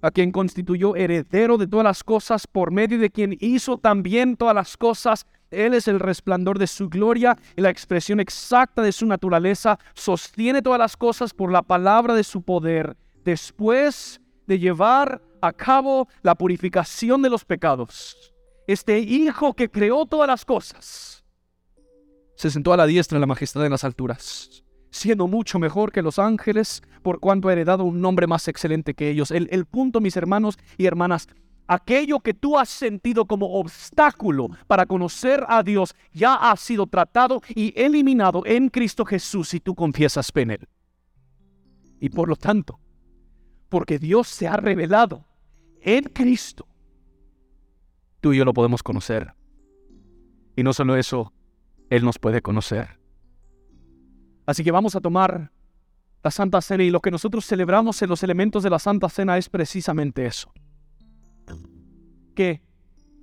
a quien constituyó heredero de todas las cosas, por medio de quien hizo también todas las cosas. Él es el resplandor de su gloria y la expresión exacta de su naturaleza. Sostiene todas las cosas por la palabra de su poder. Después de llevar a cabo la purificación de los pecados, este Hijo que creó todas las cosas, se sentó a la diestra en la majestad de las alturas, siendo mucho mejor que los ángeles, por cuanto ha heredado un nombre más excelente que ellos. El, el punto, mis hermanos y hermanas, aquello que tú has sentido como obstáculo para conocer a Dios ya ha sido tratado y eliminado en Cristo Jesús si tú confiesas en Él. Y por lo tanto, porque Dios se ha revelado en Cristo, tú y yo lo podemos conocer. Y no solo eso, él nos puede conocer. Así que vamos a tomar la Santa Cena y lo que nosotros celebramos en los elementos de la Santa Cena es precisamente eso. Que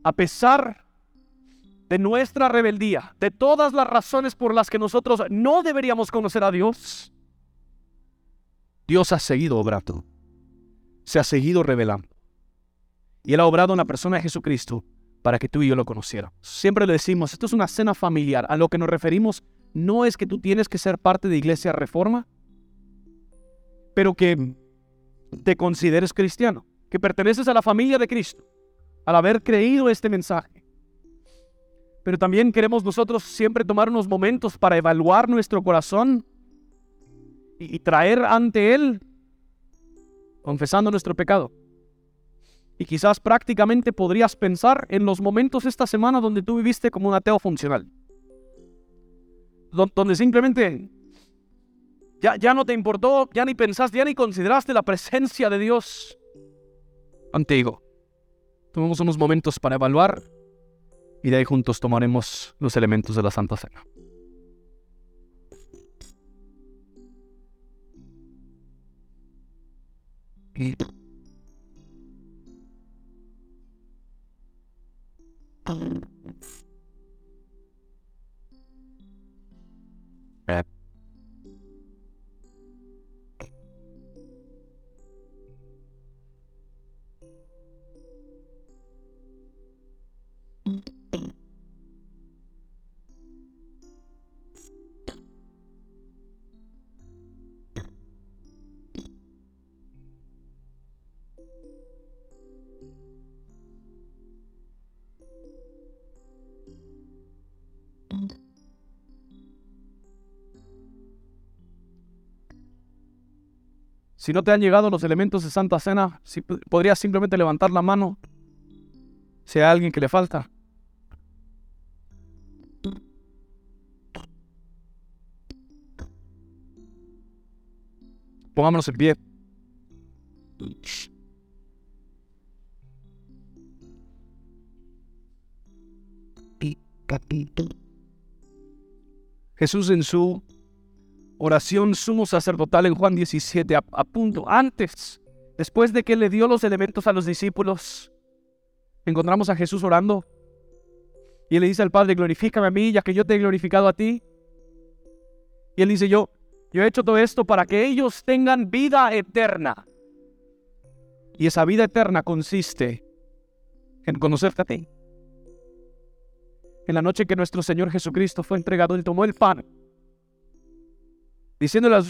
a pesar de nuestra rebeldía, de todas las razones por las que nosotros no deberíamos conocer a Dios, Dios ha seguido obrando, se ha seguido revelando. Y Él ha obrado en la persona de Jesucristo para que tú y yo lo conociéramos. Siempre le decimos, esto es una cena familiar. A lo que nos referimos no es que tú tienes que ser parte de Iglesia Reforma, pero que te consideres cristiano, que perteneces a la familia de Cristo, al haber creído este mensaje. Pero también queremos nosotros siempre tomar unos momentos para evaluar nuestro corazón y, traer ante Él, confesando nuestro pecado. Y quizás prácticamente podrías pensar en los momentos esta semana donde tú viviste como un ateo funcional. Donde simplemente ya, ya no te importó, ya ni pensaste, ya ni consideraste la presencia de Dios contigo. Tomemos unos momentos para evaluar y de ahí juntos tomaremos los elementos de la Santa Cena. Y things. Si no te han llegado los elementos de Santa Cena, si podrías simplemente levantar la mano si hay alguien que le falta. Pongámonos en pie. Jesús en su oración sumo sacerdotal en Juan 17, a, punto, antes, después de que le dio los elementos a los discípulos, encontramos a Jesús orando y él le dice al Padre, glorifícame a mí, ya que yo te he glorificado a ti. Y él dice, yo, yo he hecho todo esto para que ellos tengan vida eterna. Y esa vida eterna consiste en conocerte a ti. En la noche que nuestro Señor Jesucristo fue entregado, Él tomó el pan diciéndole a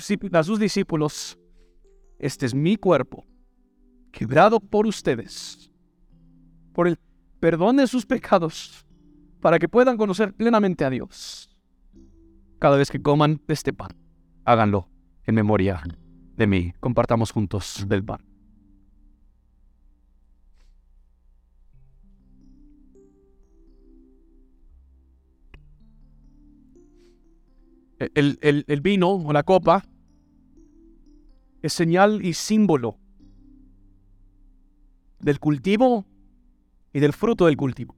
sus, discípulos, este es mi cuerpo, quebrado por ustedes, por el perdón de sus pecados, para que puedan conocer plenamente a Dios. Cada vez que coman este pan, háganlo en memoria de mí. Compartamos juntos del pan. El, el- vino o la copa es señal y símbolo del cultivo y del fruto del cultivo.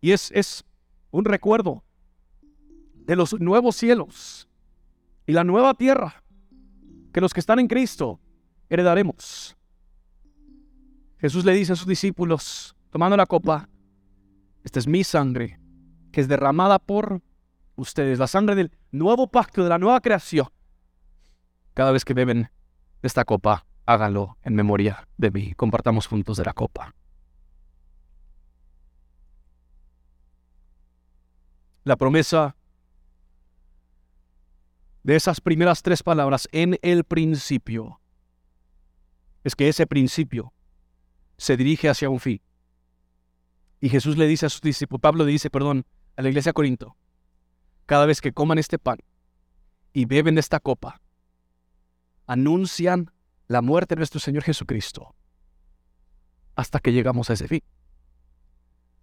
Y es, es un recuerdo de los nuevos cielos y la nueva tierra que los que están en Cristo heredaremos. Jesús le dice a sus discípulos, tomando la copa, esta es mi sangre, que es derramada por ustedes, la sangre del nuevo pacto, de la nueva creación. Cada vez que beben esta copa, háganlo en memoria de mí. Compartamos juntos de la copa. La promesa de esas primeras tres palabras, en el principio, es que ese principio se dirige hacia un fin. Y Jesús le dice a sus discípulos, Pablo le dice, perdón, a la iglesia de Corinto, cada vez que coman este pan y beben de esta copa, anuncian la muerte de nuestro Señor Jesucristo hasta que llegamos a ese fin.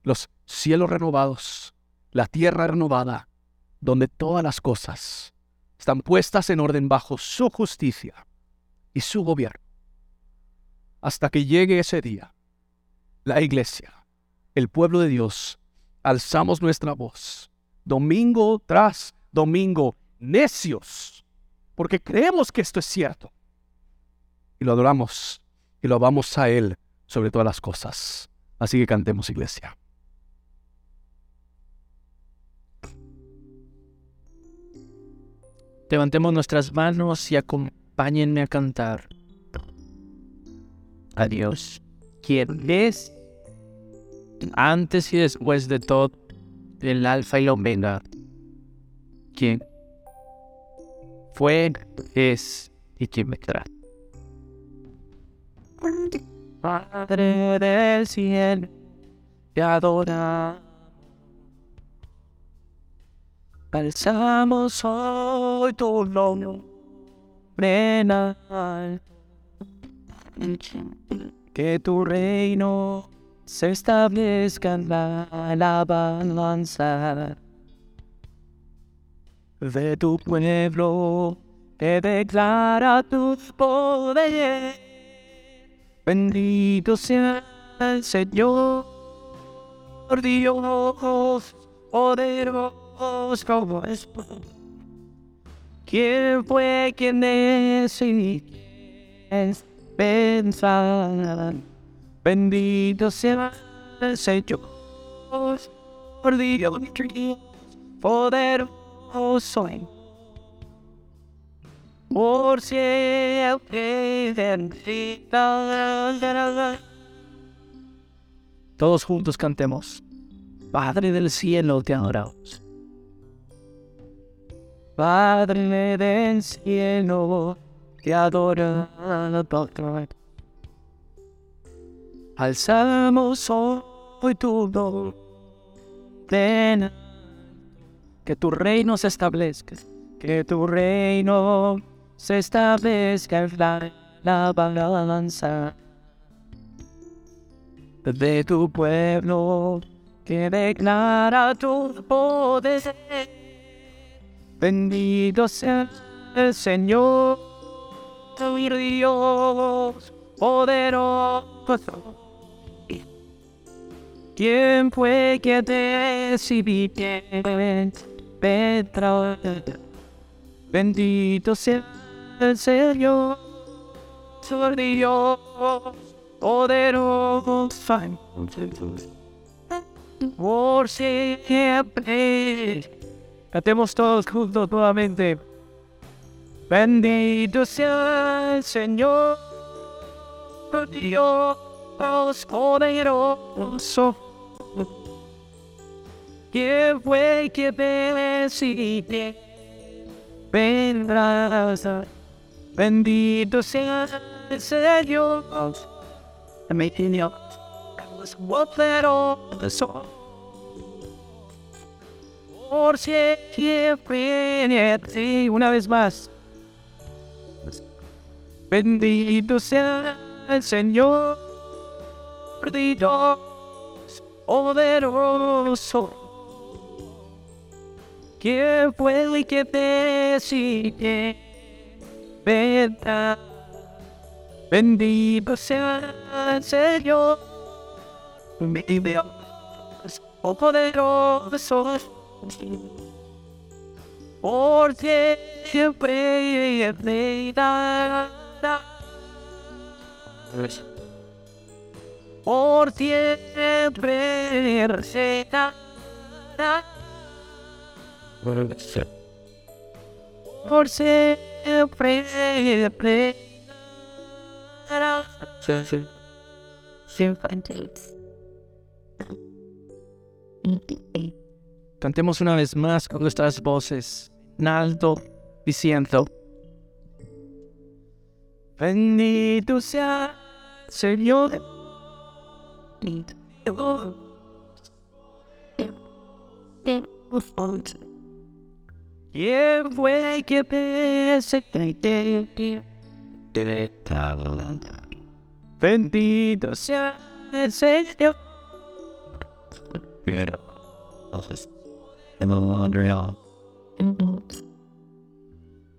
Los cielos renovados, la tierra renovada, donde todas las cosas están puestas en orden bajo su justicia y su gobierno. Hasta que llegue ese día, la iglesia, el pueblo de Dios, alzamos nuestra voz, domingo tras domingo, necios, porque creemos que esto es cierto. Y lo adoramos y lo amamos a Él sobre todas las cosas. Así que cantemos, iglesia. Levantemos nuestras manos y acompáñenme a cantar. Adiós. ¿Quién es? Antes y después de todo, el alfa y la omega. ¿Quién? Fue, es y quién vendrá. Padre del cielo, te adoramos. Alzamos hoy tu nombre en alto. Que tu reino se establezca en la alabanza de tu pueblo. Te declara tu poder. Bendito sea el Señor, Dios poderoso como es. ¿Quién fue quien es y quién pensar? Bendito sea el Señor, Dios poderoso. Por siempre bendita. Todos juntos cantemos. Padre del cielo, te adoramos. Padre del cielo, te adoramos. Alzamos hoy tu nombre. Que tu reino se establezca. Que tu reino se establezca en la, la balanza de tu pueblo que declara tu poder. Bendito sea el Señor, tu Dios poderoso. ¿Quién fue que te recibió? Petra? Bendito sea el Señor, tu Dios poderoso por siempre. Cantemos todos juntos nuevamente. Bendito sea el Señor, Dios poderoso. ¿Quién fue que me vendrá? Bendito sea el Señor, mi Dios poderoso por siempre. Sí, una vez más. Bendito sea el Señor, Dios poderoso. ¿Quién fue el que te. Bendito sea el Señor. Mi Dios, oh poderoso. Por siempre. Por siempre reina. Por siempre Cantemos una vez más con nuestras voces. En alto, diciendo: Bendito sea Señor. ¿Quién fue que pese Bendito sea el Señor.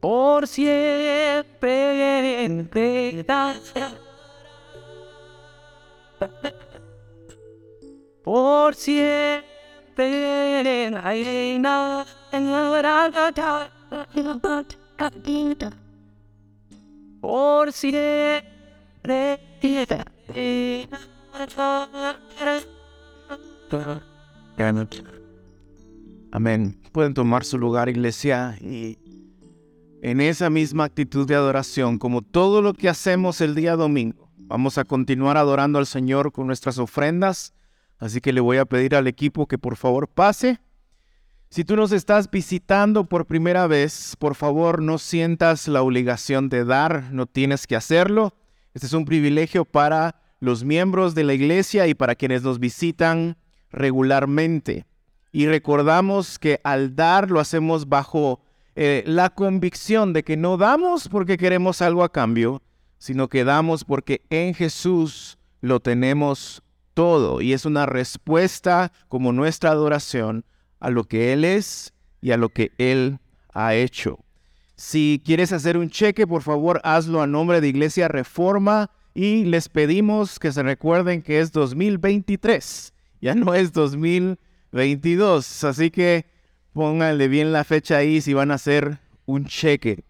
Por siempre en Por siempre reina en la Por siempre Amén. Pueden tomar su lugar, iglesia, y en esa misma actitud de adoración, como todo lo que hacemos el día domingo, vamos a continuar adorando al Señor con nuestras ofrendas. Así que le voy a pedir al equipo que por favor pase. Si tú nos estás visitando por primera vez, por favor no sientas la obligación de dar, no tienes que hacerlo. Este es un privilegio para los miembros de la iglesia y para quienes nos visitan regularmente. Y recordamos que al dar lo hacemos bajo eh, la convicción de que no damos porque queremos algo a cambio, sino que damos porque en Jesús lo tenemos todo. Y es una respuesta como nuestra adoración a lo que Él es y a lo que Él ha hecho. Si quieres hacer un cheque, por favor, hazlo a nombre de Iglesia Reforma y les pedimos que se recuerden que es 2023, ya no es 2022. Así que pónganle bien la fecha ahí si van a hacer un cheque.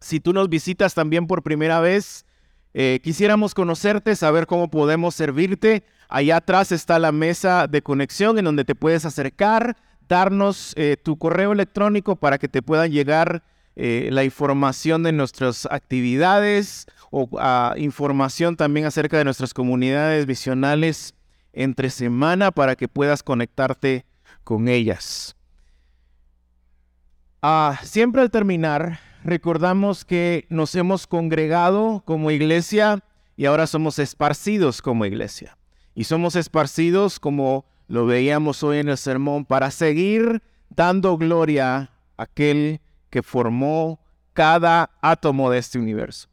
Si tú nos visitas también por primera vez, eh, quisiéramos conocerte, saber cómo podemos servirte. Allá atrás está la mesa de conexión en donde te puedes acercar, darnos eh, tu correo electrónico para que te puedan llegar eh, la información de nuestras actividades o ah, información también acerca de nuestras comunidades visionales entre semana para que puedas conectarte con ellas. Ah, siempre al terminar, recordamos que nos hemos congregado como iglesia y ahora somos esparcidos como iglesia. Y somos esparcidos como lo veíamos hoy en el sermón para seguir dando gloria a aquel que formó cada átomo de este universo.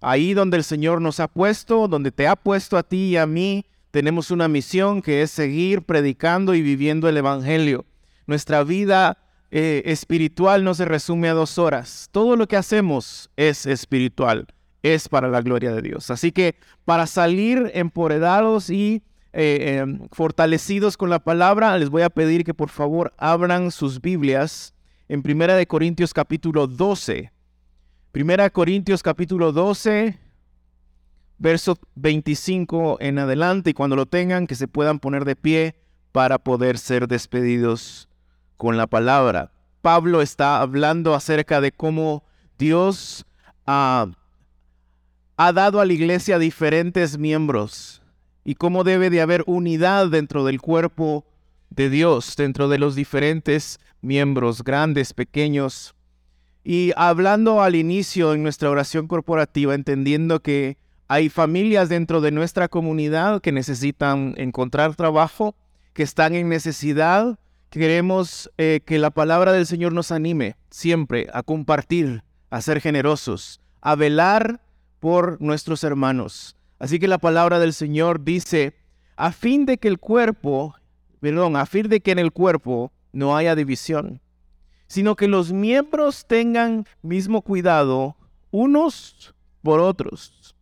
Ahí donde el Señor nos ha puesto, donde te ha puesto a ti y a mí, tenemos una misión que es seguir predicando y viviendo el Evangelio. Nuestra vida eh, espiritual no se resume a dos horas. Todo lo que hacemos es espiritual, es para la gloria de Dios. Así que para salir empoderados y eh, em, fortalecidos con la palabra, les voy a pedir que por favor abran sus Biblias en Primera de Corintios capítulo 12. Primera Corintios capítulo 12, verso 25 en adelante, y cuando lo tengan, que se puedan poner de pie para poder ser despedidos con la palabra. Pablo está hablando acerca de cómo Dios ha dado a la iglesia diferentes miembros y cómo debe de haber unidad dentro del cuerpo de Dios, dentro de los diferentes miembros, grandes, pequeños. Y hablando al inicio en nuestra oración corporativa, entendiendo que hay familias dentro de nuestra comunidad que necesitan encontrar trabajo, que están en necesidad, queremos eh, que la palabra del Señor nos anime siempre a compartir, a ser generosos, a velar por nuestros hermanos. Así que la palabra del Señor dice, a fin de que el cuerpo, perdón, a fin de que en el cuerpo no haya división, sino que los miembros tengan mismo cuidado unos por otros.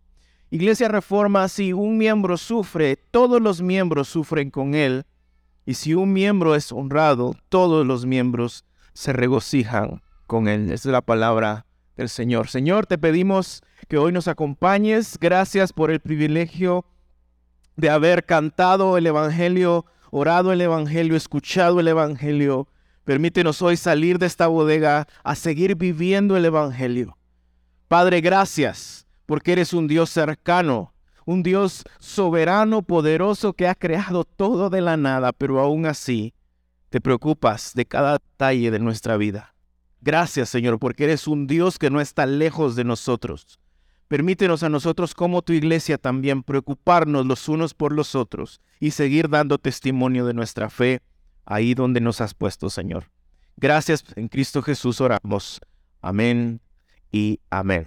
Iglesia Reforma, si un miembro sufre, todos los miembros sufren con él, y si un miembro es honrado, todos los miembros se regocijan con él. Es la palabra del Señor. Señor, te pedimos que hoy nos acompañes. Gracias por el privilegio de haber cantado el Evangelio, orado el Evangelio, escuchado el Evangelio. Permítenos hoy salir de esta bodega a seguir viviendo el Evangelio. Padre, gracias porque eres un Dios cercano, un Dios soberano, poderoso que ha creado todo de la nada, pero aún así te preocupas de cada detalle de nuestra vida. Gracias, Señor, porque eres un Dios que no está lejos de nosotros. Permítenos a nosotros como tu iglesia también preocuparnos los unos por los otros y seguir dando testimonio de nuestra fe ahí donde nos has puesto, Señor. Gracias en Cristo Jesús oramos. Amén y amén.